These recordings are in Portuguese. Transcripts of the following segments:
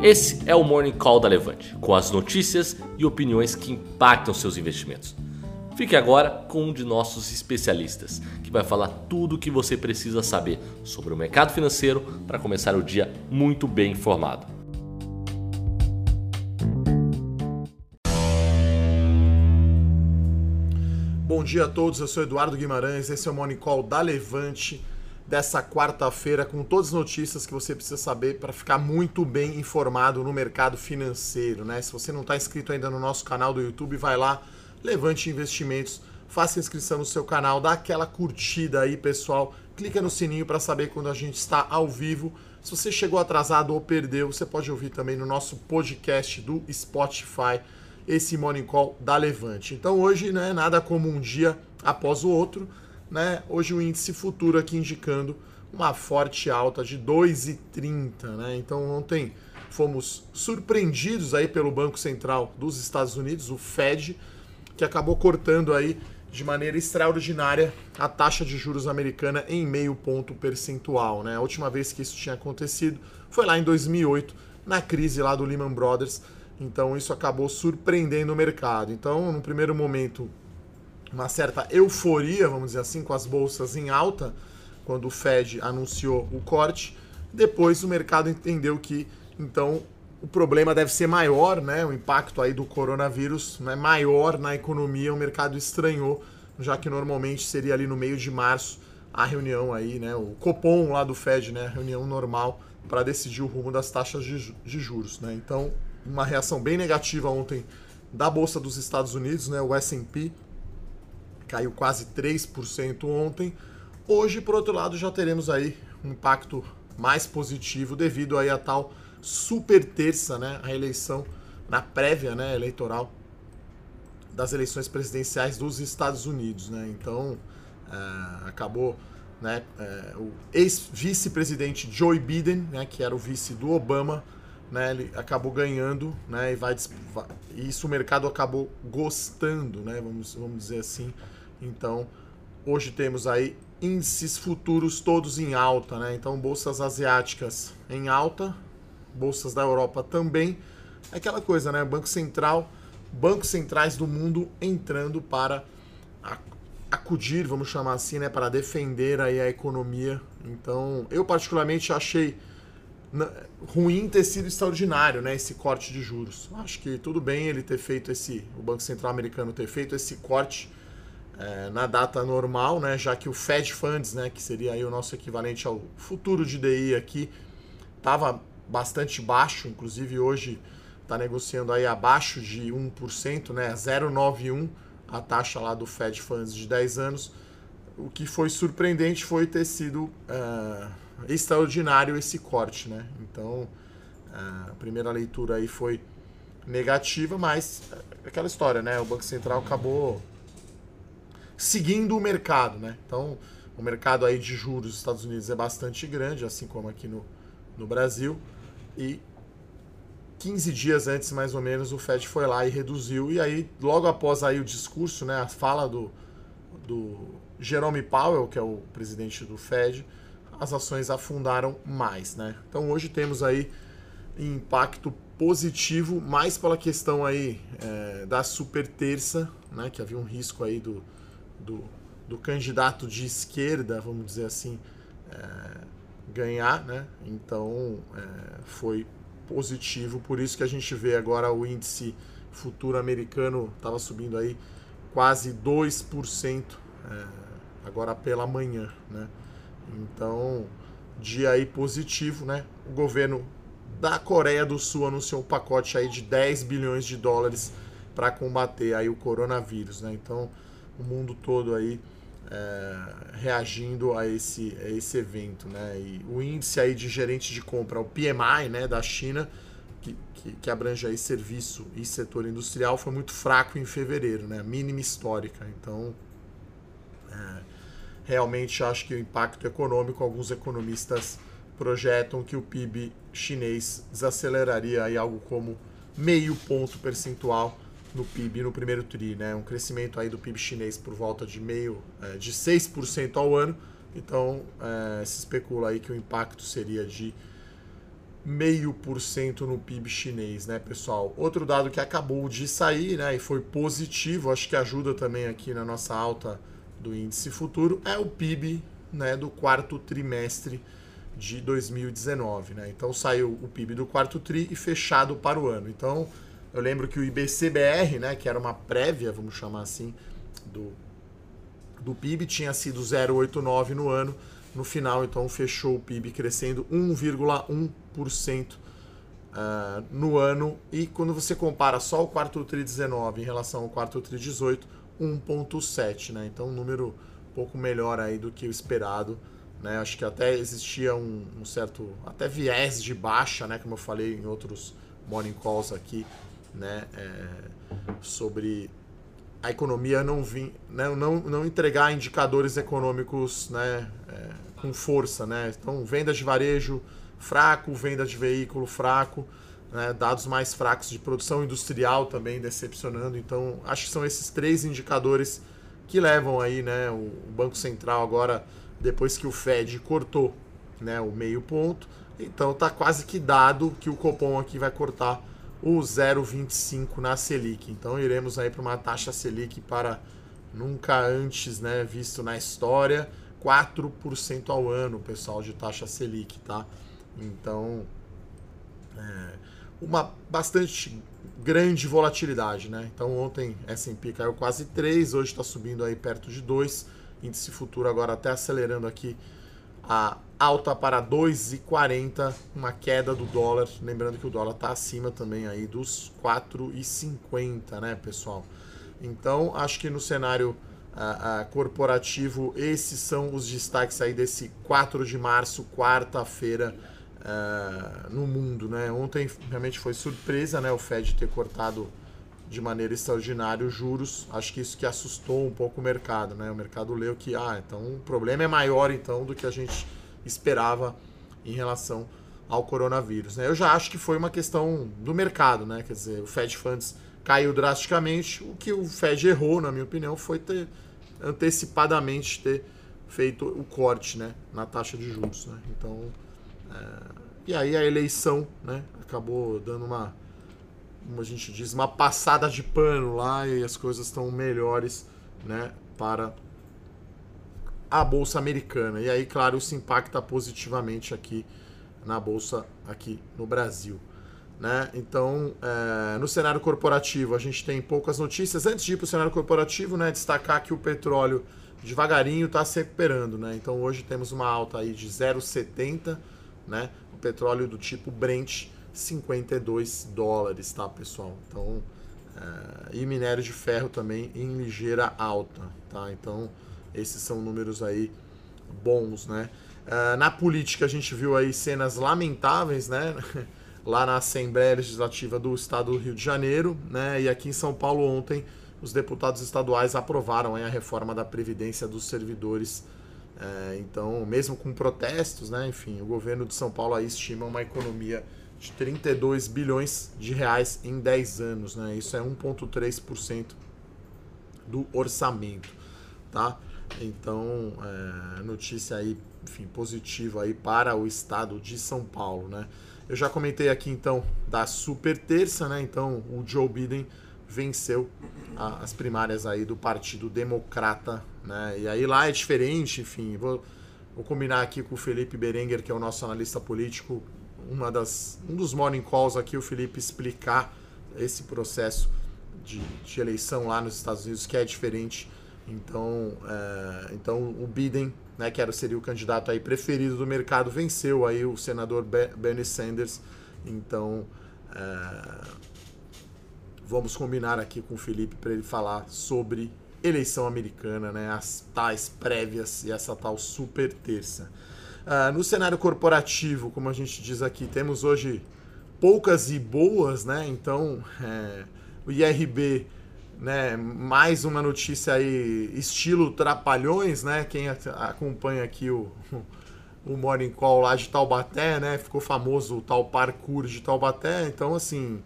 Esse é o Morning Call da Levante, com as notícias e opiniões que impactam seus investimentos. Fique agora com um de nossos especialistas, que vai falar tudo o que você precisa saber sobre o mercado financeiro para começar o dia muito bem informado. Bom dia a todos, eu sou Eduardo Guimarães, esse é o Morning Call da Levante dessa quarta-feira com todas as notícias que você precisa saber para ficar muito bem informado no mercado financeiro, né? Se você não está inscrito ainda no nosso canal do YouTube, vai lá, levante investimentos, faça inscrição no seu canal, dá aquela curtida aí, pessoal, clica no sininho para saber quando a gente está ao vivo. Se você chegou atrasado ou perdeu, você pode ouvir também no nosso podcast do Spotify esse Morning Call da Levante. Então hoje, né, nada como um dia após o outro né? Hoje o índice futuro aqui indicando uma forte alta de 2,30, né? Então ontem fomos surpreendidos aí pelo Banco Central dos Estados Unidos, o Fed, que acabou cortando aí de maneira extraordinária a taxa de juros americana em meio ponto percentual, né? A última vez que isso tinha acontecido foi lá em 2008, na crise lá do Lehman Brothers. Então isso acabou surpreendendo o mercado. Então, no primeiro momento, uma certa euforia, vamos dizer assim, com as bolsas em alta, quando o Fed anunciou o corte. Depois o mercado entendeu que, então, o problema deve ser maior, né? O impacto aí do coronavírus é maior na economia, o mercado estranhou, já que normalmente seria ali no meio de março a reunião aí, né? O Copom lá do Fed, né? A reunião normal para decidir o rumo das taxas de, de juros, né? Então, uma reação bem negativa ontem da Bolsa dos Estados Unidos, né? O S&P caiu quase 3% ontem. Hoje, por outro lado, já teremos aí um impacto mais positivo devido aí a tal super terça, né, a eleição na prévia, né, eleitoral das eleições presidenciais dos Estados Unidos, né? Então, é, acabou, né, é, o ex-vice-presidente Joe Biden, né, que era o vice do Obama, né, ele acabou ganhando, né, e vai, e isso o mercado acabou gostando, né, vamos, vamos dizer assim, então, hoje temos aí índices futuros todos em alta, né? Então, bolsas asiáticas em alta, bolsas da Europa também. É aquela coisa, né? Banco Central, bancos centrais do mundo entrando para acudir, vamos chamar assim, né, para defender aí a economia. Então, eu particularmente achei ruim ter sido extraordinário, né, esse corte de juros. Acho que tudo bem ele ter feito esse, o Banco Central americano ter feito esse corte é, na data normal, né, já que o Fed Funds, né, que seria aí o nosso equivalente ao futuro de DI aqui, estava bastante baixo, inclusive hoje está negociando aí abaixo de 1%, né, 0,91 a taxa lá do Fed Funds de 10 anos. O que foi surpreendente foi ter sido é, extraordinário esse corte, né? Então, é, a primeira leitura aí foi negativa, mas aquela história, né? O Banco Central acabou seguindo o mercado, né? Então, o mercado aí de juros dos Estados Unidos é bastante grande, assim como aqui no, no Brasil, e 15 dias antes, mais ou menos, o Fed foi lá e reduziu, e aí, logo após aí o discurso, né, a fala do, do Jerome Powell, que é o presidente do Fed, as ações afundaram mais, né? Então, hoje temos aí impacto positivo, mais pela questão aí é, da super terça, né, que havia um risco aí do, do, do candidato de esquerda, vamos dizer assim, é, ganhar, né? Então é, foi positivo, por isso que a gente vê agora o índice futuro americano estava subindo aí quase 2% é, agora pela manhã, né? Então, dia aí positivo, né? O governo da Coreia do Sul anunciou um pacote aí de 10 bilhões de dólares para combater aí o coronavírus, né? Então, o mundo todo aí é, reagindo a esse, a esse evento, né? E o índice aí de gerente de compra, o PMI, né, da China, que, que, que, abrange aí serviço e setor industrial, foi muito fraco em fevereiro, né? Mínima histórica. Então, é, realmente acho que o impacto econômico, alguns economistas projetam que o PIB chinês desaceleraria aí algo como meio ponto percentual no PIB no primeiro TRI, né? Um crescimento aí do PIB chinês por volta de meio, é, de 6% ao ano. Então, é, se especula aí que o impacto seria de 0,5% no PIB chinês, né, pessoal? Outro dado que acabou de sair, né, e foi positivo, acho que ajuda também aqui na nossa alta do índice futuro, é o PIB, né, do quarto trimestre de 2019, né? Então saiu o PIB do quarto tri e fechado para o ano. Então, eu lembro que o IBCBR, né, que era uma prévia, vamos chamar assim, do do PIB tinha sido 0,89 no ano no final, então, fechou o PIB crescendo 1,1% uh, ah, no ano. E quando você compara só o quarto TRI 19 em relação ao quarto TRI 18, 1,7%. Né? Então, um número um pouco melhor aí do que o esperado. Né? Acho que até existia um, um, certo até viés de baixa, né? como eu falei em outros morning calls aqui, né? É, sobre a economia não, vim, né, não, não entregar indicadores econômicos né, é, com força. Né? Então, vendas de varejo fraco, venda de veículo fraco, né, dados mais fracos de produção industrial também decepcionando. Então, acho que são esses três indicadores que levam aí né, o Banco Central agora, depois que o Fed cortou né, o meio ponto, então está quase que dado que o Copom aqui vai cortar o 0,25 na Selic. Então iremos aí para uma taxa Selic para nunca antes né, visto na história, 4% ao ano, pessoal, de taxa Selic, tá? Então, é, uma bastante grande volatilidade, né? Então ontem S&P caiu quase 3, hoje está subindo aí perto de 2, índice futuro agora até acelerando aqui a alta para 2,40, uma queda do dólar. Lembrando que o dólar está acima também aí dos 4,50, né, pessoal? Então, acho que no cenário uh, uh, corporativo, esses são os destaques aí desse 4 de março, quarta-feira, uh, no mundo, né? Ontem realmente foi surpresa, né, o Fed ter cortado de maneira extraordinária os juros. Acho que isso que assustou um pouco o mercado, né? O mercado leu que, ah, então o problema é maior então do que a gente esperava em relação ao coronavírus. Né? Eu já acho que foi uma questão do mercado, né? Quer dizer, o Fed Funds caiu drasticamente. O que o Fed errou, na minha opinião, foi ter antecipadamente ter feito o corte, né, na taxa de juros. Né? Então, é... e aí a eleição, né, acabou dando uma como a gente diz, uma passada de pano lá e as coisas estão melhores né, para a bolsa americana. E aí, claro, isso impacta positivamente aqui na bolsa aqui no Brasil. Né? Então, é, no cenário corporativo, a gente tem poucas notícias. Antes de ir para o cenário corporativo, né, destacar que o petróleo devagarinho está se recuperando. Né? Então, hoje temos uma alta aí de 0,70, né? o petróleo do tipo Brent 52 dólares, tá, pessoal? Então, é, e minério de ferro também em ligeira alta, tá? Então, esses são números aí bons, né? É, na política, a gente viu aí cenas lamentáveis, né? Lá na Assembleia Legislativa do Estado do Rio de Janeiro, né? E aqui em São Paulo ontem, os deputados estaduais aprovaram a reforma da Previdência dos Servidores é, então, mesmo com protestos, né, enfim, o governo de São Paulo aí estima uma economia de 32 bilhões de reais em 10 anos, né? Isso é 1,3% do orçamento, tá? Então, é, notícia aí, enfim, positiva aí para o estado de São Paulo, né? Eu já comentei aqui então da super terça, né? Então, o Joe Biden venceu a, as primárias aí do Partido Democrata, né? E aí lá é diferente, enfim, vou, vou combinar aqui com o Felipe Berenguer, que é o nosso analista político, uma das, um dos morning calls aqui, o Felipe explicar esse processo de, de eleição lá nos Estados Unidos, que é diferente. Então, é, então o Biden, né, que era, seria o candidato aí preferido do mercado, venceu aí o senador Bernie Sanders. Então, é, vamos combinar aqui com o Felipe para ele falar sobre eleição americana, né, as tais prévias e essa tal super terça. Uh, no cenário corporativo, como a gente diz aqui, temos hoje poucas e boas, né? Então, é, o IRB, né? Mais uma notícia aí, estilo Trapalhões, né? Quem acompanha aqui o, o Morning Call lá de Taubaté, né? Ficou famoso o tal parkour de Taubaté. Então, assim,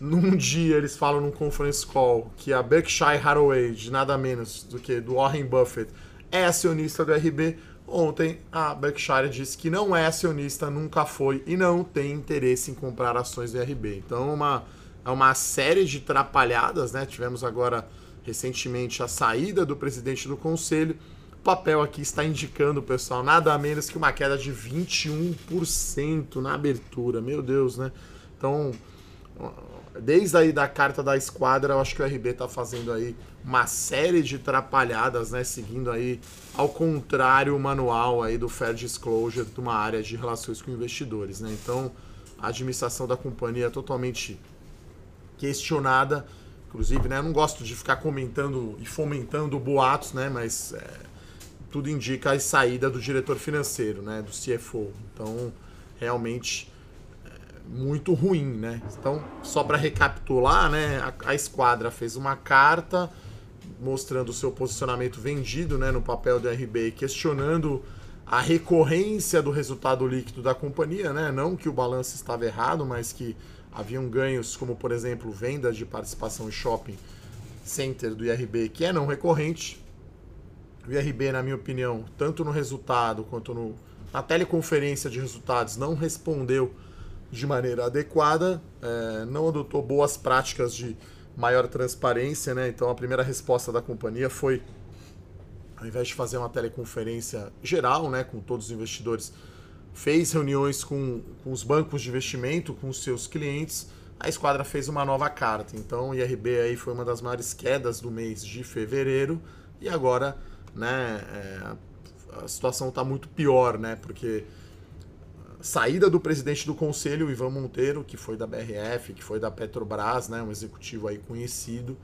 num dia eles falam num conference call que a Berkshire Hathaway, de nada menos do que do Warren Buffett, é acionista do IRB Ontem a Berkshire disse que não é acionista, nunca foi e não tem interesse em comprar ações do IRB. Então uma, é uma série de trapalhadas, né? Tivemos agora recentemente a saída do presidente do conselho. O papel aqui está indicando, pessoal, nada menos que uma queda de 21% na abertura. Meu Deus, né? Então, desde aí da carta da esquadra, eu acho que o RB está fazendo aí uma série de trapalhadas, né? Seguindo aí ao contrário o manual aí do Fair Disclosure de uma área de relações com investidores, né? Então, a administração da companhia é totalmente questionada. Inclusive, né? Eu não gosto de ficar comentando e fomentando boatos, né? Mas é, tudo indica a saída do diretor financeiro, né? Do CFO. Então, realmente muito ruim, né? Então, só para recapitular, né, a, a, esquadra fez uma carta mostrando o seu posicionamento vendido, né, no papel do RB, questionando a recorrência do resultado líquido da companhia, né? Não que o balanço estava errado, mas que haviam ganhos, como por exemplo, vendas de participação em shopping center do IRB, que é não recorrente. O IRB, na minha opinião, tanto no resultado quanto no, na teleconferência de resultados, não respondeu de maneira adequada, é, não adotou boas práticas de maior transparência, né? Então a primeira resposta da companhia foi, ao invés de fazer uma teleconferência geral, né, com todos os investidores, fez reuniões com, com os bancos de investimento, com os seus clientes. A esquadra fez uma nova carta. Então o IRB aí foi uma das maiores quedas do mês de fevereiro e agora, né, é, a situação está muito pior, né? Porque saída do presidente do conselho, Ivan Monteiro, que foi da BRF, que foi da Petrobras, né, um executivo aí conhecido.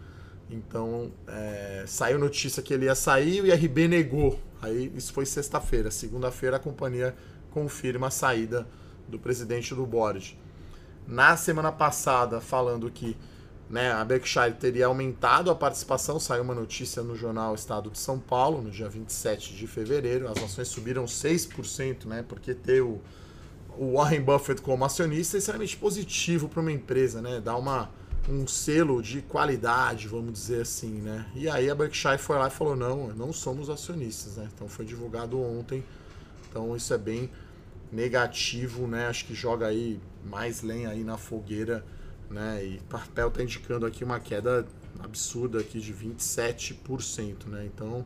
Então, é, saiu notícia que ele ia sair e o IRB negou. Aí isso foi sexta-feira. Segunda-feira a companhia confirma a saída do presidente do board. Na semana passada, falando que né, a Berkshire teria aumentado a participação, saiu uma notícia no jornal Estado de São Paulo, no dia 27 de fevereiro. As ações subiram 6%, né, porque ter o o Warren Buffett como acionista é extremamente positivo para uma empresa, né? Dá uma, um selo de qualidade, vamos dizer assim, né? E aí a Berkshire foi lá e falou, não, não somos acionistas, né? Então foi divulgado ontem, então isso é bem negativo, né? Acho que joga aí mais lenha aí na fogueira, né? E o papel está indicando aqui uma queda absurda aqui de 27%, né? Então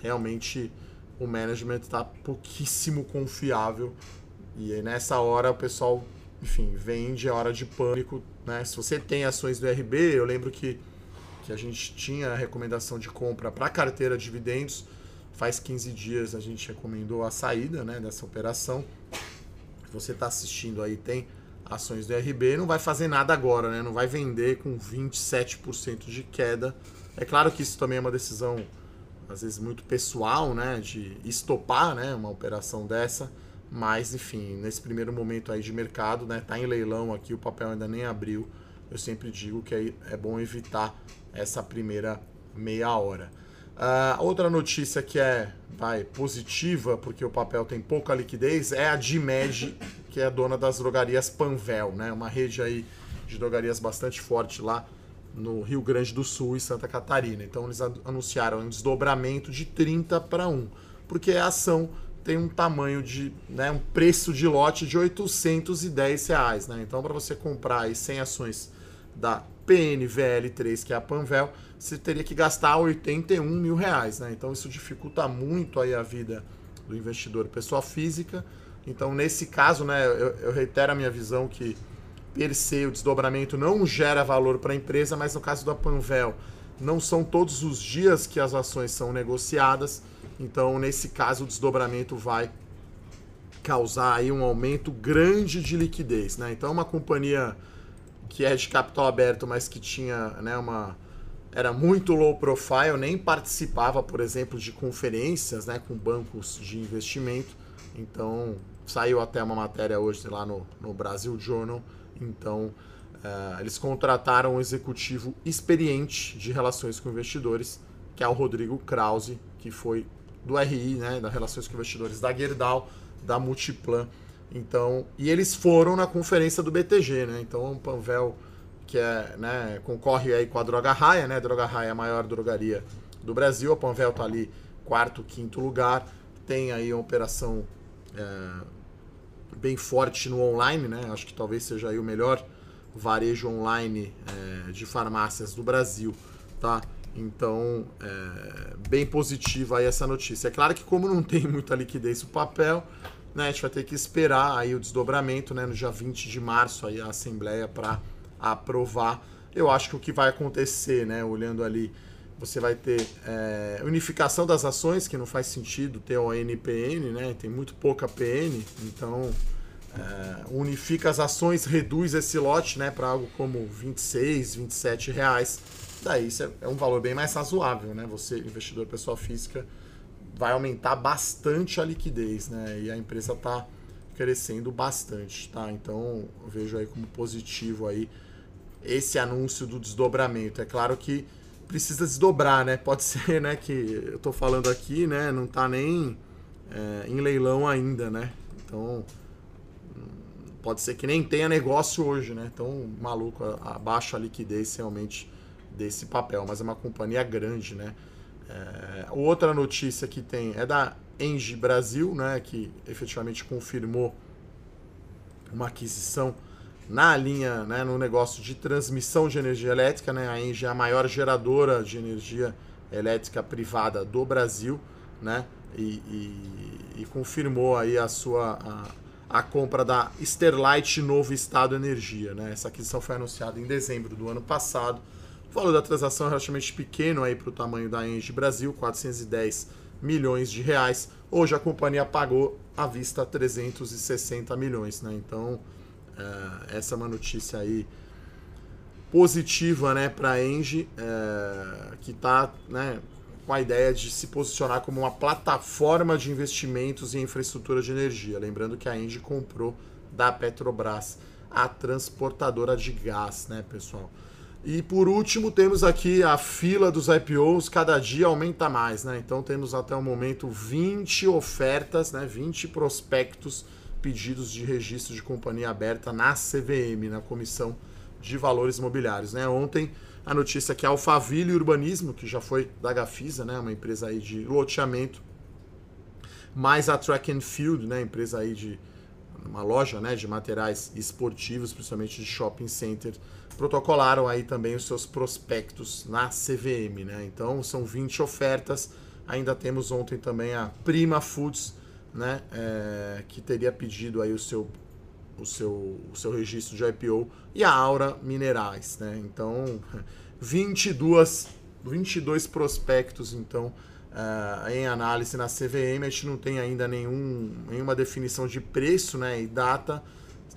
realmente o management está pouquíssimo confiável e aí nessa hora o pessoal, enfim, vende a hora de pânico, né? Se você tem ações do RB, eu lembro que, que a gente tinha a recomendação de compra para carteira de dividendos. Faz 15 dias a gente recomendou a saída né, dessa operação. Você está assistindo aí, tem ações do RB, não vai fazer nada agora, né? Não vai vender com 27% de queda. É claro que isso também é uma decisão, às vezes, muito pessoal, né? De estopar né, uma operação dessa mas, enfim, nesse primeiro momento aí de mercado, né, tá em leilão aqui, o papel ainda nem abriu. Eu sempre digo que é bom evitar essa primeira meia hora. Uh, outra notícia que é vai, positiva, porque o papel tem pouca liquidez, é a Dimed, que é dona das drogarias Panvel, né? Uma rede aí de drogarias bastante forte lá no Rio Grande do Sul e Santa Catarina. Então eles anunciaram um desdobramento de 30 para 1, porque a ação tem um tamanho de, né, um preço de lote de 810 reais, né? Então para você comprar aí 100 ações da PNVL3, que é a Panvel, você teria que gastar 81 mil reais, né? Então isso dificulta muito aí a vida do investidor pessoa física. Então nesse caso, né, eu, eu reitero a minha visão que per se o desdobramento não gera valor para a empresa, mas no caso da Panvel não são todos os dias que as ações são negociadas. Então, nesse caso, o desdobramento vai causar aí um aumento grande de liquidez, né? Então, uma companhia que é de capital aberto, mas que tinha, né, uma era muito low profile, nem participava, por exemplo, de conferências, né, com bancos de investimento. Então, saiu até uma matéria hoje lá no, no Brasil Journal. Então, uh, eles contrataram um executivo experiente de relações com investidores, que é o Rodrigo Krause, que foi do RI, né, das relações com investidores da Gerdau, da Multiplan. Então, e eles foram na conferência do BTG, né? Então, o Panvel que é, né, concorre aí com a Droga Raia, né? A Droga Raia é a maior drogaria do Brasil, a Panvel tá ali quarto, quinto lugar. tem aí uma operação é, bem forte no online, né? Acho que talvez seja aí o melhor varejo online é, de farmácias do Brasil, tá? Então, é, bem positiva aí essa notícia. É claro que como não tem muita liquidez o papel, né, a gente vai ter que esperar aí o desdobramento, né, no dia 20 de março aí a Assembleia para aprovar. Eu acho que o que vai acontecer, né, olhando ali, você vai ter é, unificação das ações, que não faz sentido ter o NPN, né, tem muito pouca PN, então é, unifica as ações, reduz esse lote, né, para algo como 26, 27 reais daí isso é, é um valor bem mais razoável, né? Você, investidor pessoa física, vai aumentar bastante a liquidez, né? E a empresa está crescendo bastante, tá? Então vejo aí como positivo aí esse anúncio do desdobramento. É claro que precisa desdobrar, né? Pode ser, né, que eu estou falando aqui, né, não está nem é, em leilão ainda, né? Então pode ser que nem tenha negócio hoje, né? Então maluco, a, a liquidez realmente desse papel, mas é uma companhia grande, né? É, outra notícia que tem é da Engie Brasil, né, que efetivamente confirmou uma aquisição na linha, né, no negócio de transmissão de energia elétrica. Né, a Engie é a maior geradora de energia elétrica privada do Brasil, né, e, e, e confirmou aí a sua a, a, compra da Sterlite Novo Estado Energia. Né. Essa aquisição foi anunciada em dezembro do ano passado o valor da transação é relativamente pequeno aí para o tamanho da Engie Brasil, 410 milhões de reais. Hoje a companhia pagou à vista 360 milhões, né? Então é, essa é uma notícia aí positiva, né, para a Engie, é, que está, né, com a ideia de se posicionar como uma plataforma de investimentos em infraestrutura de energia. Lembrando que a Engie comprou da Petrobras a transportadora de gás, né, pessoal? E por último, temos aqui a fila dos IPOs, cada dia aumenta mais, né? Então temos até o momento 20 ofertas, né? 20 prospectos pedidos de registro de companhia aberta na CVM, na Comissão de Valores Imobiliários, né? Ontem a notícia que a Alphaville Urbanismo, que já foi da Gafisa, né, uma empresa aí de loteamento, mais a Track and Field, né, empresa aí de uma loja, né, de materiais esportivos, principalmente de shopping center, protocolaram aí também os seus prospectos na CVM, né? Então são 20 ofertas. Ainda temos ontem também a Prima Foods, né? É, que teria pedido aí o seu, o, seu, o seu registro de IPO e a Aura Minerais, né? Então 22, 22 prospectos então uh, em análise na CVM. A gente não tem ainda nenhum, nenhuma definição de preço, né? E data.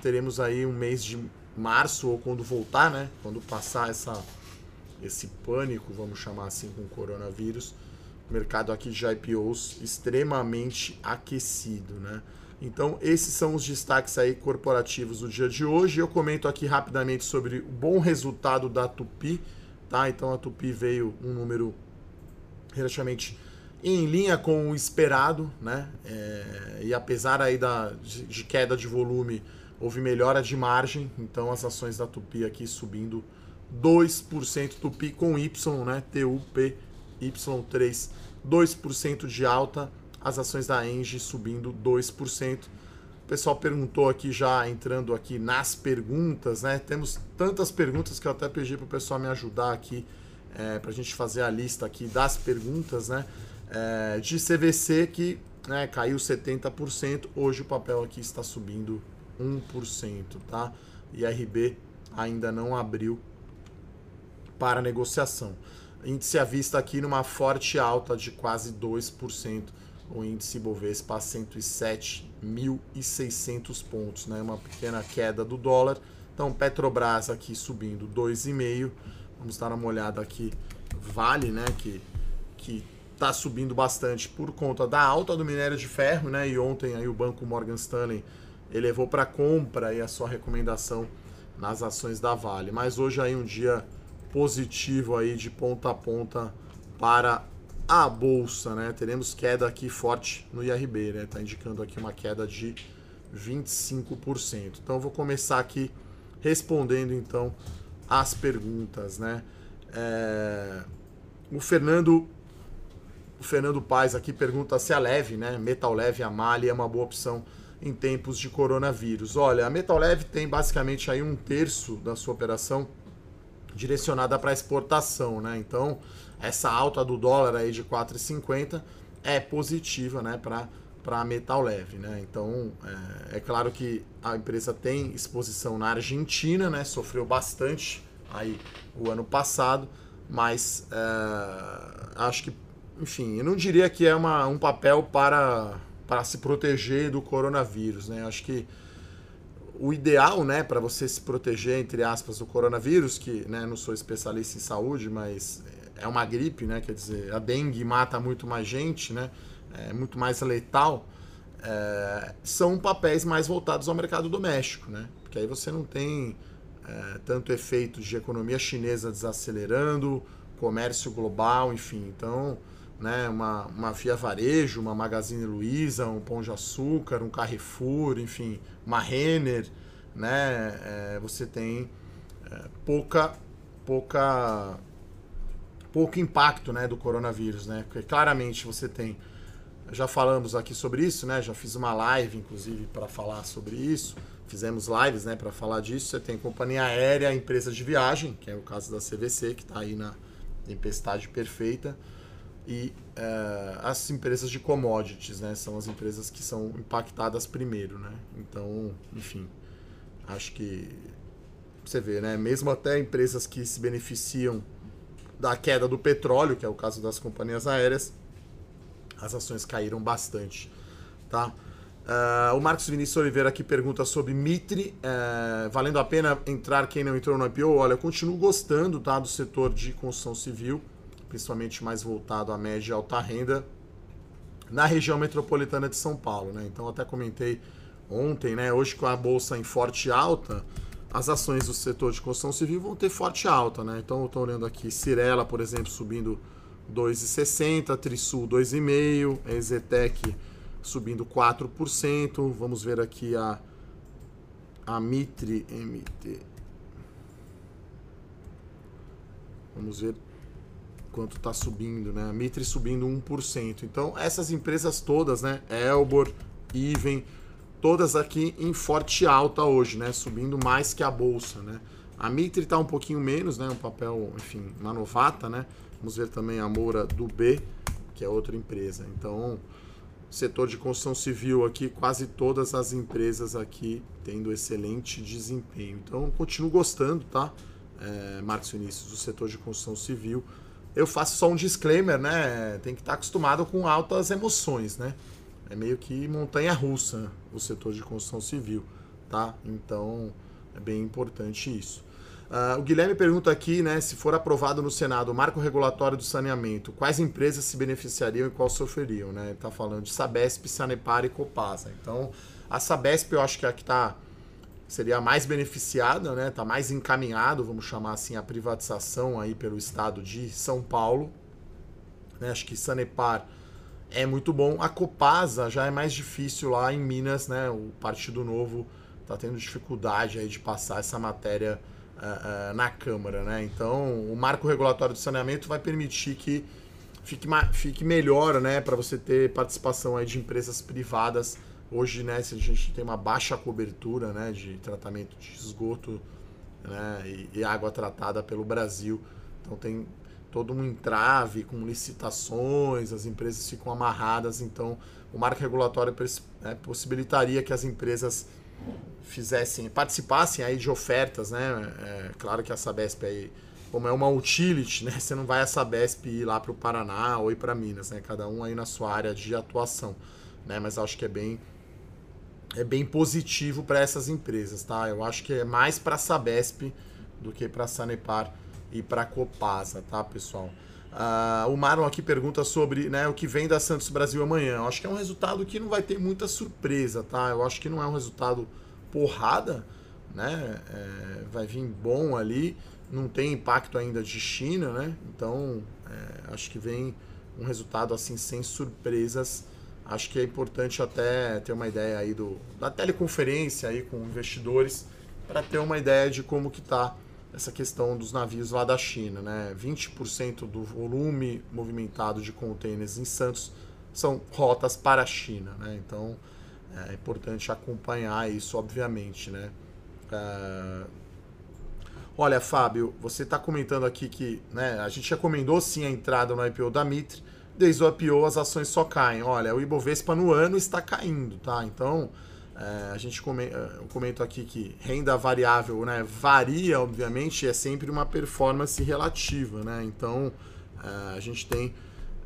Teremos aí um mês de março ou quando voltar, né? Quando passar essa, esse pânico, vamos chamar assim, com o coronavírus, o mercado aqui de IPOs extremamente aquecido, né? Então, esses são os destaques aí corporativos do dia de hoje. Eu comento aqui rapidamente sobre o bom resultado da Tupi, tá? Então, a Tupi veio um número relativamente em linha com o esperado, né? É, e apesar aí da, de, queda de volume, houve melhora de margem, então as ações da Tupi aqui subindo 2%, Tupi com Y, né? TUP Y3, 2% de alta, as ações da Engie subindo 2%. O pessoal perguntou aqui já entrando aqui nas perguntas, né? Temos tantas perguntas que eu até pedi para o pessoal me ajudar aqui é, para a gente fazer a lista aqui das perguntas, né? É, de CVC que né, caiu 70%, hoje o papel aqui está subindo 1%, tá? E RB ainda não abriu para negociação. Índice à vista aqui numa forte alta de quase 2%, o índice Bovespa a 107.600 pontos, né? Uma pequena queda do dólar. Então, Petrobras aqui subindo 2,5. Vamos dar uma olhada aqui. Vale, né, que que tá subindo bastante por conta da alta do minério de ferro, né? E ontem aí o banco Morgan Stanley elevou para compra aí a sua recomendação nas ações da Vale. Mas hoje aí um dia positivo aí de ponta a ponta para a bolsa, né? Teremos queda aqui forte no IRB, né? Tá indicando aqui uma queda de 25%. Então vou começar aqui respondendo então as perguntas, né? É... O Fernando o Fernando Paz aqui pergunta se a Leve, né, Metal Leve, a Mali é uma boa opção em tempos de coronavírus. Olha, a Metal Leve tem basicamente aí um terço da sua operação direcionada para exportação, né? Então, essa alta do dólar aí de 4,50 é positiva, né, para para metal leve, né? Então é, é, claro que a empresa tem exposição na Argentina, né? Sofreu bastante aí o ano passado, mas é, acho que, enfim, eu não diria que é uma, um papel para para se proteger do coronavírus, né? Acho que o ideal, né, para você se proteger entre aspas do coronavírus, que, né, não sou especialista em saúde, mas é uma gripe, né? Quer dizer, a dengue mata muito mais gente, né? É muito mais letal. É, são papéis mais voltados ao mercado doméstico, né? Porque aí você não tem é, tanto efeito de economia chinesa desacelerando, comércio global, enfim. Então, né, uma, uma Via Varejo, uma Magazine Luiza, um Pão de Açúcar, um Carrefour, enfim, uma Renner, né? É, você tem é, pouca, pouca pouco impacto né, do coronavírus, né? Porque claramente você tem. Já falamos aqui sobre isso, né? Já fiz uma live, inclusive, para falar sobre isso. Fizemos lives, né, para falar disso. Você tem companhia aérea, empresa de viagem, que é o caso da CVC, que está aí na tempestade perfeita, e uh, as empresas de commodities, né? São as empresas que são impactadas primeiro, né? Então, enfim, acho que você vê, né? Mesmo até empresas que se beneficiam da queda do petróleo, que é o caso das companhias aéreas, as ações caíram bastante. Tá? Uh, o Marcos Vinícius Oliveira aqui pergunta sobre Mitre. Uh, valendo a pena entrar quem não entrou no IPO? Olha, eu continuo gostando tá, do setor de construção civil, principalmente mais voltado à média e alta renda, na região metropolitana de São Paulo. Né? Então, até comentei ontem, né? hoje com a bolsa em forte alta, as ações do setor de construção civil vão ter forte alta, né? Então estou olhando aqui Cirela, por exemplo, subindo 2,60, Trisul 2,5, Exetec subindo 4%. Vamos ver aqui a a Mitre MT. Vamos ver quanto está subindo, né? A Mitre subindo 1%. Então, essas empresas todas, né? Elbor, Iven, todas aqui em forte alta hoje, né? Subindo mais que a bolsa, né? A Mitre está um pouquinho menos, né? Um papel, enfim, uma novata, né? Vamos ver também a Moura do B, que é outra empresa. Então, setor de construção civil aqui, quase todas as empresas aqui tendo excelente desempenho. Então, continuo gostando, tá? É, Marcos Vinícius, do setor de construção civil. Eu faço só um disclaimer, né? Tem que estar acostumado com altas emoções, né? é meio que montanha russa o setor de construção civil, tá? Então é bem importante isso. Uh, o Guilherme pergunta aqui, né, se for aprovado no Senado o marco regulatório do saneamento, quais empresas se beneficiariam e quais sofreriam, né? Ele está falando de Sabesp, Sanepar e Copasa. Então, a Sabesp eu acho que é a que tá, seria mais beneficiada, né? Está mais encaminhado, vamos chamar assim, a privatização aí pelo estado de São Paulo. Né? Acho que Sanepar é muito bom. A Copasa já é mais difícil lá em Minas, né? O Partido Novo está tendo dificuldade aí de passar essa matéria uh, uh, na Câmara, né? Então, o marco regulatório do saneamento vai permitir que fique, fique melhor, né? Para você ter participação aí de empresas privadas. Hoje, né? Se a gente tem uma baixa cobertura, né? De tratamento de esgoto né, e, e água tratada pelo Brasil. Então, tem todo um entrave com licitações, as empresas ficam amarradas, então o marco regulatório né, possibilitaria que as empresas fizessem, participassem aí de ofertas, né? É, claro que a Sabesp aí, como é uma utility, né? Você não vai a Sabesp ir lá para o Paraná ou ir para Minas, né? Cada um aí na sua área de atuação, né? Mas acho que é bem é bem positivo para essas empresas, tá? Eu acho que é mais para a Sabesp do que para a Sanepar e para a Copasa, tá, pessoal? Uh, o Marlon aqui pergunta sobre né, o que vem da Santos Brasil amanhã. Eu acho que é um resultado que não vai ter muita surpresa, tá? Eu acho que não é um resultado porrada, né? É, vai vir bom ali, não tem impacto ainda de China, né? Então, é, acho que vem um resultado assim sem surpresas. Acho que é importante até ter uma ideia aí do, da teleconferência aí com investidores para ter uma ideia de como que está essa questão dos navios lá da China, né? 20% do volume movimentado de contêineres em Santos são rotas para a China, né? Então é importante acompanhar isso, obviamente, né? É... Olha, Fábio, você está comentando aqui que né, a gente recomendou sim a entrada no IPO da Mitre. Desde o IPO as ações só caem. Olha, o Ibovespa no ano está caindo, tá? Então é, a gente comenta, é, eu comento aqui que renda variável né, varia, obviamente, é sempre uma performance relativa, né? Então é, a gente tem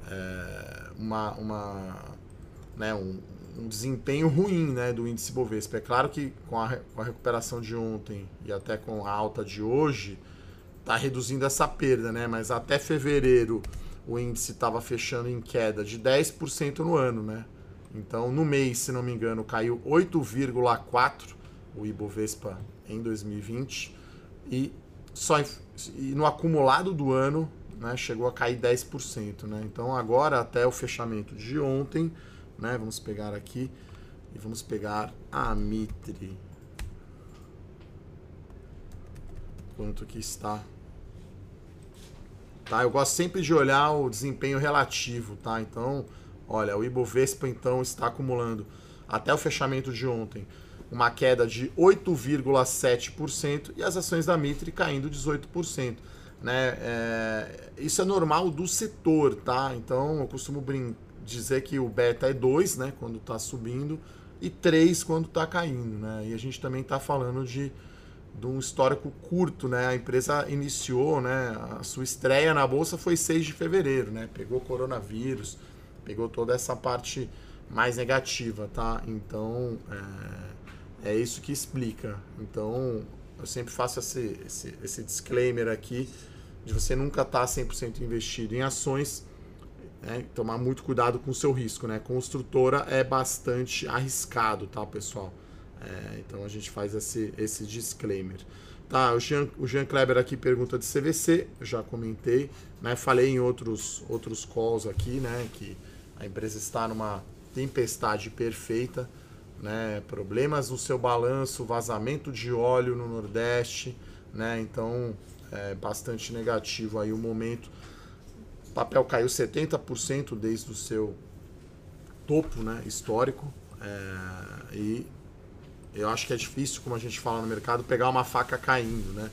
é, uma, uma, né, um, um, desempenho ruim né, do índice Bovespa. É claro que com a, com a recuperação de ontem e até com a alta de hoje, está reduzindo essa perda, né? Mas até fevereiro o índice estava fechando em queda de 10% no ano, né? Então, no mês, se não me engano, caiu 8,4 o Ibovespa em 2020 e só e no acumulado do ano, né, chegou a cair 10%, né? Então, agora até o fechamento de ontem, né, vamos pegar aqui e vamos pegar a Mitre. Quanto que está? Tá? Eu gosto sempre de olhar o desempenho relativo, tá? Então, Olha, o Ibovespa então está acumulando até o fechamento de ontem uma queda de 8,7% e as ações da Mitre caindo 18%. Né? É, isso é normal do setor, tá? Então eu costumo dizer que o beta é 2 né, quando está subindo e 3 quando está caindo. Né? E a gente também está falando de, de um histórico curto. Né? A empresa iniciou, né, a sua estreia na Bolsa foi 6 de fevereiro, né? pegou coronavírus, pegou toda essa parte mais negativa, tá? Então, é, é isso que explica. Então, eu sempre faço esse, esse, esse disclaimer aqui de você nunca estar tá 100% investido em ações, né? tomar muito cuidado com o seu risco, né? Construtora é bastante arriscado, tá, pessoal? É, então, a gente faz esse, esse disclaimer. Tá, o Jean, o Jean Kleber aqui pergunta de CVC, eu já comentei, né? Falei em outros, outros calls aqui, né? Que a empresa está numa tempestade perfeita, né? Problemas no seu balanço, vazamento de óleo no Nordeste, né? Então é bastante negativo aí o momento. O papel caiu 70% desde o seu topo, né? Histórico é, e eu acho que é difícil, como a gente fala no mercado, pegar uma faca caindo, né?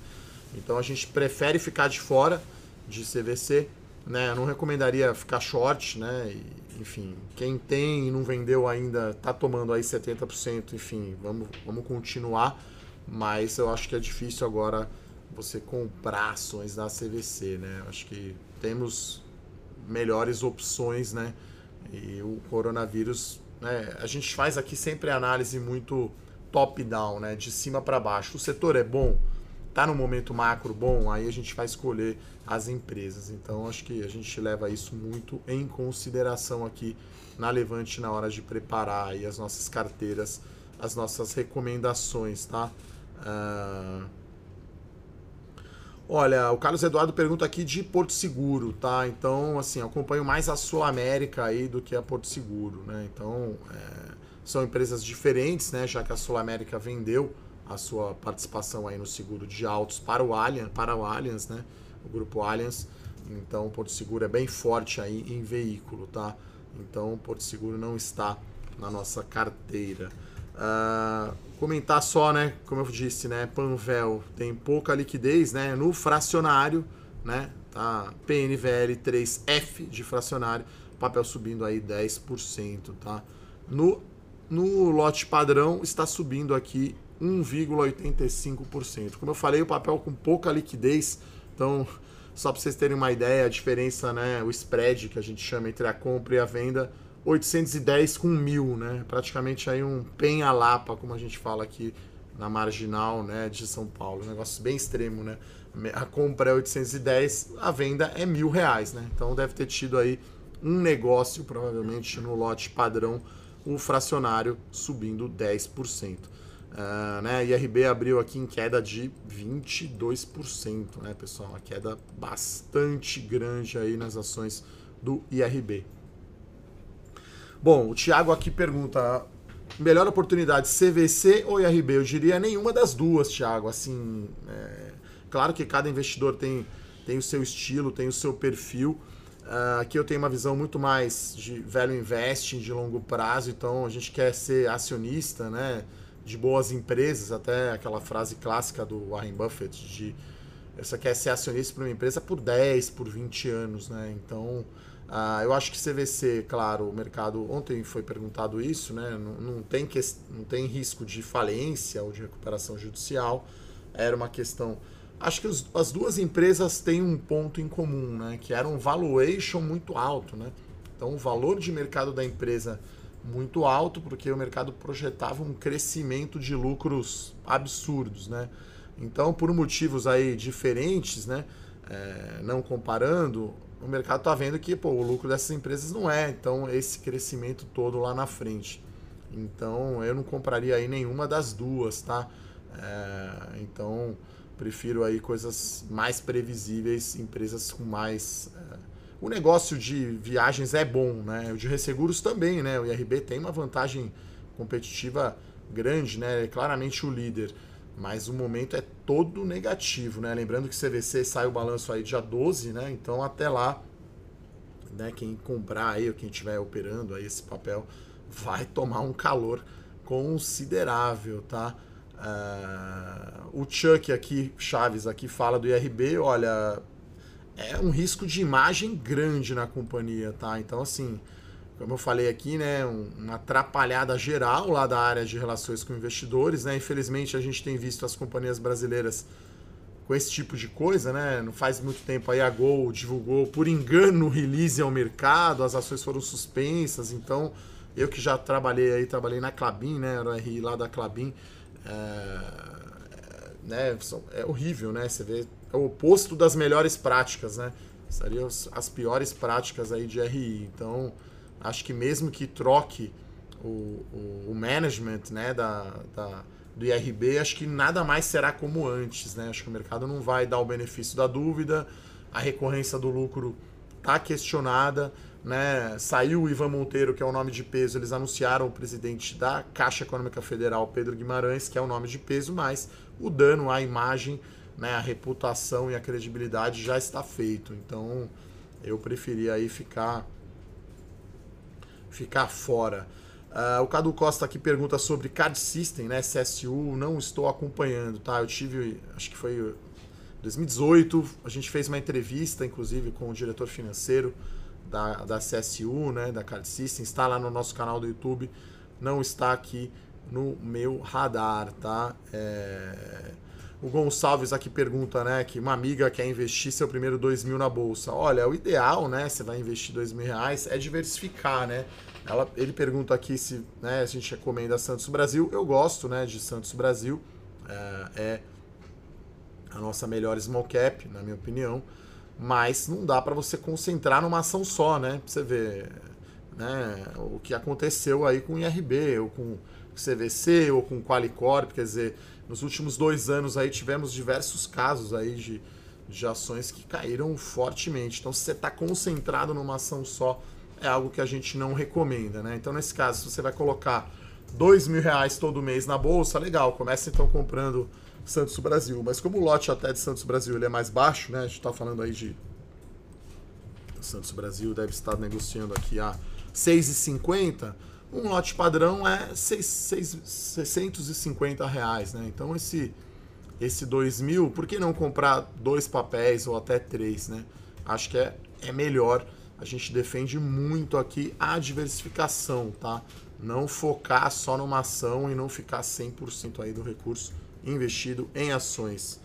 Então a gente prefere ficar de fora de CVC, né? Eu não recomendaria ficar short, né? E, enfim, quem tem e não vendeu ainda está tomando aí 70%, enfim, vamos, vamos continuar, mas eu acho que é difícil agora você comprar ações da CVC, né? Acho que temos melhores opções, né? E o coronavírus, né? A gente faz aqui sempre análise muito top-down, né? De cima para baixo. O setor é bom, tá no momento macro bom, aí a gente vai escolher as empresas. Então acho que a gente leva isso muito em consideração aqui na Levante na hora de preparar aí as nossas carteiras, as nossas recomendações, tá? Uh... Olha, o Carlos Eduardo pergunta aqui de Porto Seguro, tá? Então, assim, acompanho mais a Sul América aí do que a Porto Seguro, né? Então, é... são empresas diferentes, né? Já que a Sul América vendeu a sua participação aí no seguro de autos para o Allianz, para o Allianz, né? O grupo Allianz. Então, o Porto Seguro é bem forte aí em veículo, tá? Então, o Porto Seguro não está na nossa carteira. Uh, comentar só, né? Como eu disse, né? Panvel tem pouca liquidez, né? No fracionário, né? Tá? PNVL 3F de fracionário, papel subindo aí 10%, tá? No, no lote padrão está subindo aqui 1,85%. Como eu falei, o papel com pouca liquidez, então só para vocês terem uma ideia, a diferença, né, o spread que a gente chama entre a compra e a venda, 810 com 1000, né? Praticamente aí um penha-lapa, como a gente fala aqui na marginal, né, de São Paulo. Um negócio bem extremo, né? A compra é 810, a venda é mil reais, né? Então deve ter tido aí um negócio, provavelmente no lote padrão, o fracionário subindo 10%. Uh, né, IRB abriu aqui em queda de 22%, né, pessoal? Uma queda bastante grande aí nas ações do IRB. Bom, o Thiago aqui pergunta: melhor oportunidade CVC ou IRB? Eu diria nenhuma das duas, Thiago. Assim, é, claro que cada investidor tem, tem o seu estilo, tem o seu perfil. Uh, aqui eu tenho uma visão muito mais de velho investing, de longo prazo, então a gente quer ser acionista né, de boas empresas, até aquela frase clássica do Warren Buffett de você quer ser acionista para uma empresa por 10, por 20 anos, né? Então, uh, eu acho que CVC, claro, o mercado, ontem foi perguntado isso, né? Não, não, tem, que, não tem risco de falência ou de recuperação judicial, era uma questão acho que os, as duas empresas têm um ponto em comum, né? Que era um valuation muito alto, né? Então o valor de mercado da empresa muito alto, porque o mercado projetava um crescimento de lucros absurdos, né? Então, por motivos aí diferentes, né? É, não comparando, o mercado está vendo que pô, o lucro dessas empresas não é então esse crescimento todo lá na frente. Então, eu não compraria aí nenhuma das duas, tá? É, então, Prefiro aí coisas mais previsíveis, empresas com mais. Uh, o negócio de viagens é bom, né? O de resseguros também, né? O IRB tem uma vantagem competitiva grande, né? É claramente o líder. Mas o momento é todo negativo, né? Lembrando que CVC sai o balanço aí dia 12, né? Então até lá, né, quem comprar aí ou quem estiver operando aí esse papel vai tomar um calor considerável, tá? Uh, o Chuck aqui, Chaves aqui, fala do IRB, olha, é um risco de imagem grande na companhia, tá? Então, assim, como eu falei aqui, né, uma atrapalhada geral lá da área de relações com investidores, né? Infelizmente, a gente tem visto as companhias brasileiras com esse tipo de coisa, né? Não faz muito tempo aí a Gol divulgou por engano o release ao mercado, as ações foram suspensas, então eu que já trabalhei aí, trabalhei na Clabin, né, era RI lá da Clabin, é, né, é horrível, né? Você vê é o oposto das melhores práticas, né? Seriam as piores práticas aí de RI. Então, acho que mesmo que troque o, o, o management né, da, da, do IRB, acho que nada mais será como antes, né? Acho que o mercado não vai dar o benefício da dúvida, a recorrência do lucro está questionada né? Saiu o Ivan Monteiro, que é o nome de peso, eles anunciaram o presidente da Caixa Econômica Federal, Pedro Guimarães, que é o nome de peso, mas o dano à imagem, né, a reputação e a credibilidade já está feito. Então, eu preferia aí ficar ficar fora. Uh, o Cadu Costa aqui pergunta sobre Card System, né, CSU, não estou acompanhando, tá? Eu tive, acho que foi 2018, a gente fez uma entrevista, inclusive, com o diretor financeiro da, da CSU, né, da Card System, está lá no nosso canal do YouTube, não está aqui no meu radar, tá? É... O Gonçalves aqui pergunta, né, que uma amiga quer investir seu primeiro dois mil na bolsa. Olha, o ideal, né, você vai investir dois mil reais, é diversificar, né? Ela, ele pergunta aqui se né, a gente recomenda Santos Brasil. Eu gosto, né, de Santos Brasil. É, é a nossa melhor small cap, na minha opinião mas não dá para você concentrar numa ação só, né? Pra você ver né, o que aconteceu aí com o IRB, ou com o CVC, ou com o Qualicorp, quer dizer, nos últimos dois anos aí tivemos diversos casos aí de, de ações que caíram fortemente. Então, se você está concentrado numa ação só, é algo que a gente não recomenda, né? Então, nesse caso, se você vai colocar dois mil reais todo mês na bolsa, legal, comece então comprando Santos Brasil. Mas como o lote até de Santos Brasil ele é mais baixo, né? A gente está falando aí de. Santos Brasil deve estar negociando aqui a 6,50. Um lote padrão é 6, 6, 650 reais, né? Então esse esse 2 mil, por que não comprar dois papéis ou até três, né? Acho que é, é melhor. A gente defende muito aqui a diversificação, tá? Não focar só numa ação e não ficar 100% aí do recurso investido em ações.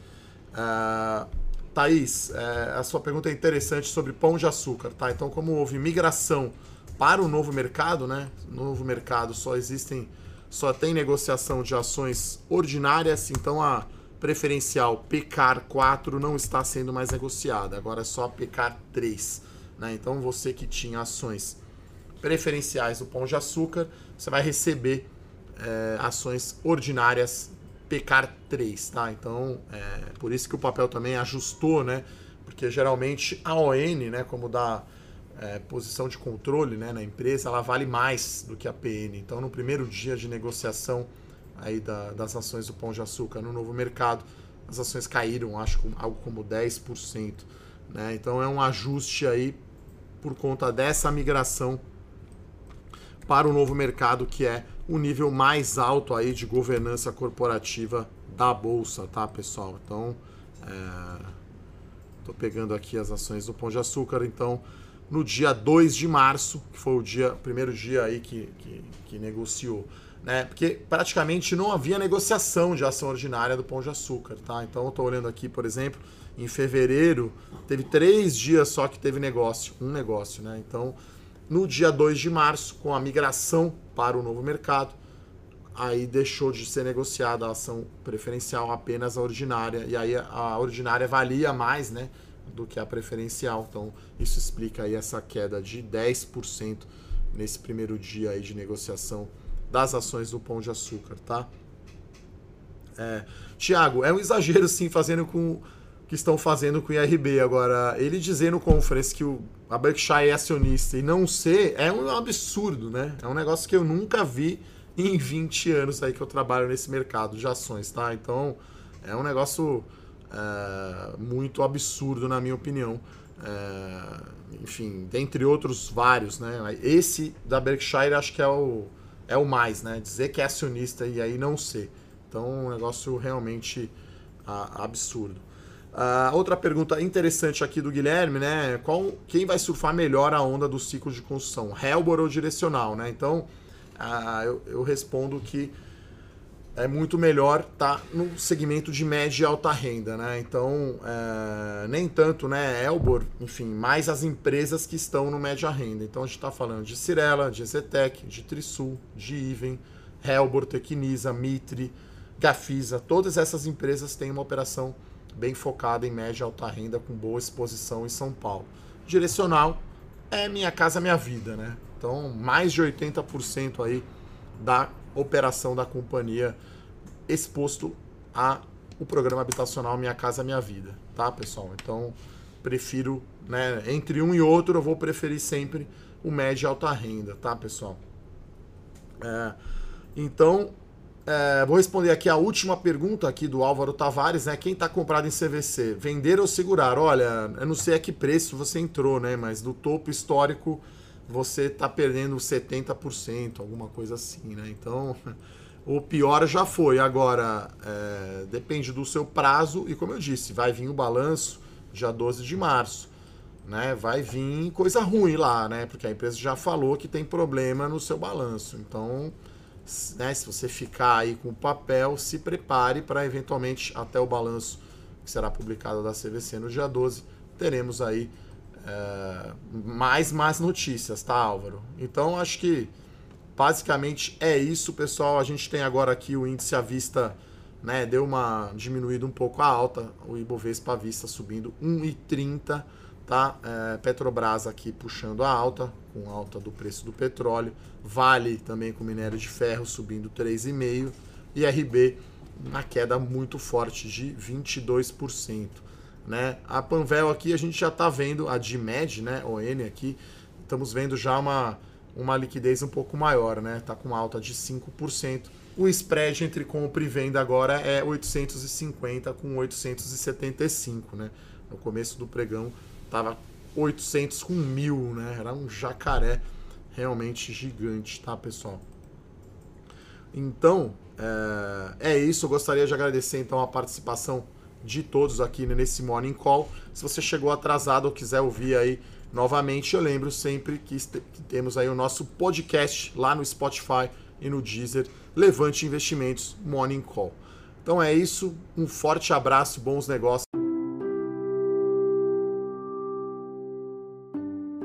Uh, Thaís, uh, a sua pergunta é interessante sobre pão de açúcar, tá? Então, como houve migração para o novo mercado, né? No novo mercado só existem, só tem negociação de ações ordinárias, então a preferencial PCAR 4 não está sendo mais negociada, agora é só a PCAR 3. Né? Então, você que tinha ações preferenciais do pão de açúcar, você vai receber é, ações ordinárias pecar 3, tá? Então, é por isso que o papel também ajustou, né? Porque geralmente a ON, né, como dá é, posição de controle né, na empresa, ela vale mais do que a PN. Então, no primeiro dia de negociação aí da, das ações do Pão de Açúcar no novo mercado, as ações caíram, acho que algo como 10%. Né? Então é um ajuste aí por conta dessa migração para o novo mercado, que é o nível mais alto aí de governança corporativa da bolsa, tá, pessoal? Então, estou é... pegando aqui as ações do Pão de Açúcar, então no dia 2 de março, que foi o dia, primeiro dia aí que, que, que negociou, né? Porque praticamente não havia negociação de ação ordinária do Pão de Açúcar, tá? Então eu estou olhando aqui, por exemplo, em fevereiro, teve três dias só que teve negócio, um negócio, né? Então, no dia 2 de março, com a migração para o novo mercado, aí deixou de ser negociada a ação preferencial apenas a ordinária, e aí a ordinária valia mais, né? do que a preferencial. Então, isso explica aí essa queda de 10% nesse primeiro dia aí de negociação das ações do Pão de Açúcar, tá? É, Tiago, é um exagero sim fazendo com que estão fazendo com o IRB agora. Ele dizer no conference que o, a Berkshire é acionista e não ser é um absurdo, né? É um negócio que eu nunca vi em 20 anos aí que eu trabalho nesse mercado de ações, tá? Então, é um negócio é, muito absurdo, na minha opinião. É, enfim, dentre outros vários, né? Esse da Berkshire acho que é o, é o mais, né? Dizer que é acionista e aí não ser. Então, um negócio realmente ah, absurdo. Uh, outra pergunta interessante aqui do Guilherme, né? Qual, quem vai surfar melhor a onda do ciclo de construção? Helbor ou direcional, né? Então, uh, eu, eu respondo que é muito melhor estar tá no segmento de média e alta renda, né? Então, é, nem tanto, né, Elbor, enfim, mais as empresas que estão no média renda. Então, a gente está falando de Cirela, de Zetec, de Trisul, de Iven, Helbor, Tecnisa, Mitre, Gafisa. Todas essas empresas têm uma operação bem focada em média e alta renda, com boa exposição em São Paulo. Direcional é Minha Casa Minha Vida, né? Então, mais de 80% aí da operação da companhia exposto a o programa habitacional Minha Casa Minha Vida, tá, pessoal? Então, prefiro, né, entre um e outro, eu vou preferir sempre o médio e alta renda, tá, pessoal? É, então, é, vou responder aqui a última pergunta aqui do Álvaro Tavares, né? Quem está comprado em CVC, vender ou segurar? Olha, eu não sei a que preço você entrou, né? Mas do topo histórico você está perdendo 70%, alguma coisa assim, né? Então, o pior já foi. Agora, é, depende do seu prazo e, como eu disse, vai vir o balanço dia 12 de março. Né? Vai vir coisa ruim lá, né? Porque a empresa já falou que tem problema no seu balanço. Então, né, se você ficar aí com o papel, se prepare para eventualmente até o balanço que será publicado da CVC no dia 12, teremos aí é, mais más notícias, tá, Álvaro? Então acho que basicamente é isso, pessoal. A gente tem agora aqui o índice à vista, né? Deu uma diminuída um pouco a alta, o Ibovespa à vista subindo 1,30, tá? É, Petrobras aqui puxando a alta, com alta do preço do petróleo. Vale também com minério de ferro subindo 3,5 e RB na queda muito forte de 22%. Né? A Panvel aqui a gente já está vendo, a DMED, né? ON aqui, estamos vendo já uma, uma liquidez um pouco maior, né? Está com alta de 5%. O spread entre compra e venda agora é 850 com 875, né? No começo do pregão estava 800 com 1000, né? Era um jacaré realmente gigante, tá, pessoal? Então, é, é isso. Eu gostaria de agradecer então a participação de todos aqui nesse Morning Call. Se você chegou atrasado ou quiser ouvir aí novamente, eu lembro sempre que, temos aí o nosso podcast lá no Spotify e no Deezer, Levante Investimentos Morning Call. Então é isso, um forte abraço, bons negócios.